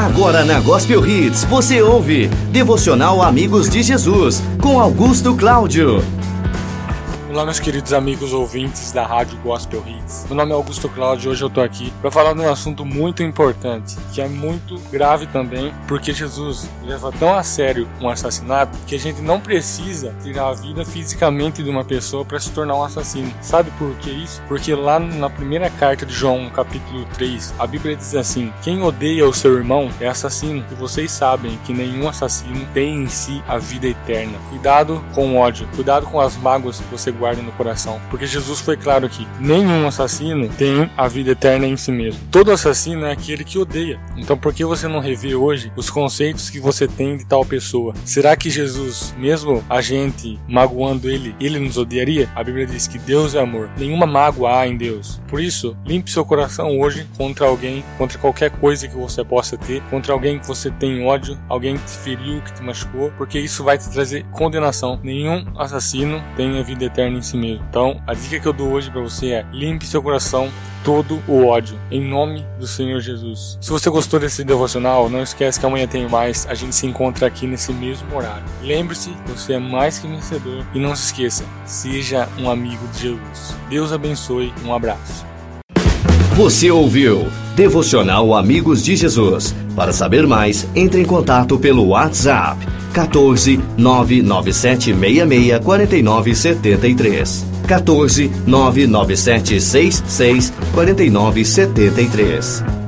Agora na Gospel Hits você ouve Devocional Amigos de Jesus com Augusto Cláudio. Olá, meus queridos amigos ouvintes da Rádio Gospel Hits. Meu nome é Augusto Cláudio e hoje eu tô aqui para falar de um assunto muito importante, que é muito grave também, porque Jesus leva tão a sério um assassinato que a gente não precisa tirar a vida fisicamente de uma pessoa para se tornar um assassino. Sabe por que isso? Porque lá na primeira carta de João, capítulo 3, a Bíblia diz assim: Quem odeia o seu irmão é assassino, e vocês sabem que nenhum assassino tem em si a vida eterna. Cuidado com o ódio, cuidado com as mágoas que você guarda no coração. Porque Jesus foi claro que nenhum assassino tem a vida eterna em si mesmo. Todo assassino é aquele que odeia. Então por que você não revê hoje os conceitos que você tem de tal pessoa? Será que Jesus, mesmo a gente magoando ele, ele nos odiaria? A Bíblia diz que Deus é amor. Nenhuma mágoa há em Deus. Por isso, limpe seu coração hoje contra alguém, contra qualquer coisa que você possa ter, contra alguém que você tem ódio, alguém que te feriu, que te machucou, porque isso vai te trazer condenação. Nenhum assassino tem a vida em si mesmo. Então, a dica que eu dou hoje para você é: limpe seu coração todo o ódio, em nome do Senhor Jesus. Se você gostou desse devocional, não esquece que amanhã tem mais. A gente se encontra aqui nesse mesmo horário. Lembre-se, você é mais que vencedor e não se esqueça, seja um amigo de Jesus. Deus abençoe. Um abraço. Você ouviu Devocional Amigos de Jesus. Para saber mais, entre em contato pelo WhatsApp 14 997 66 49 73. 14 997 66 49 73.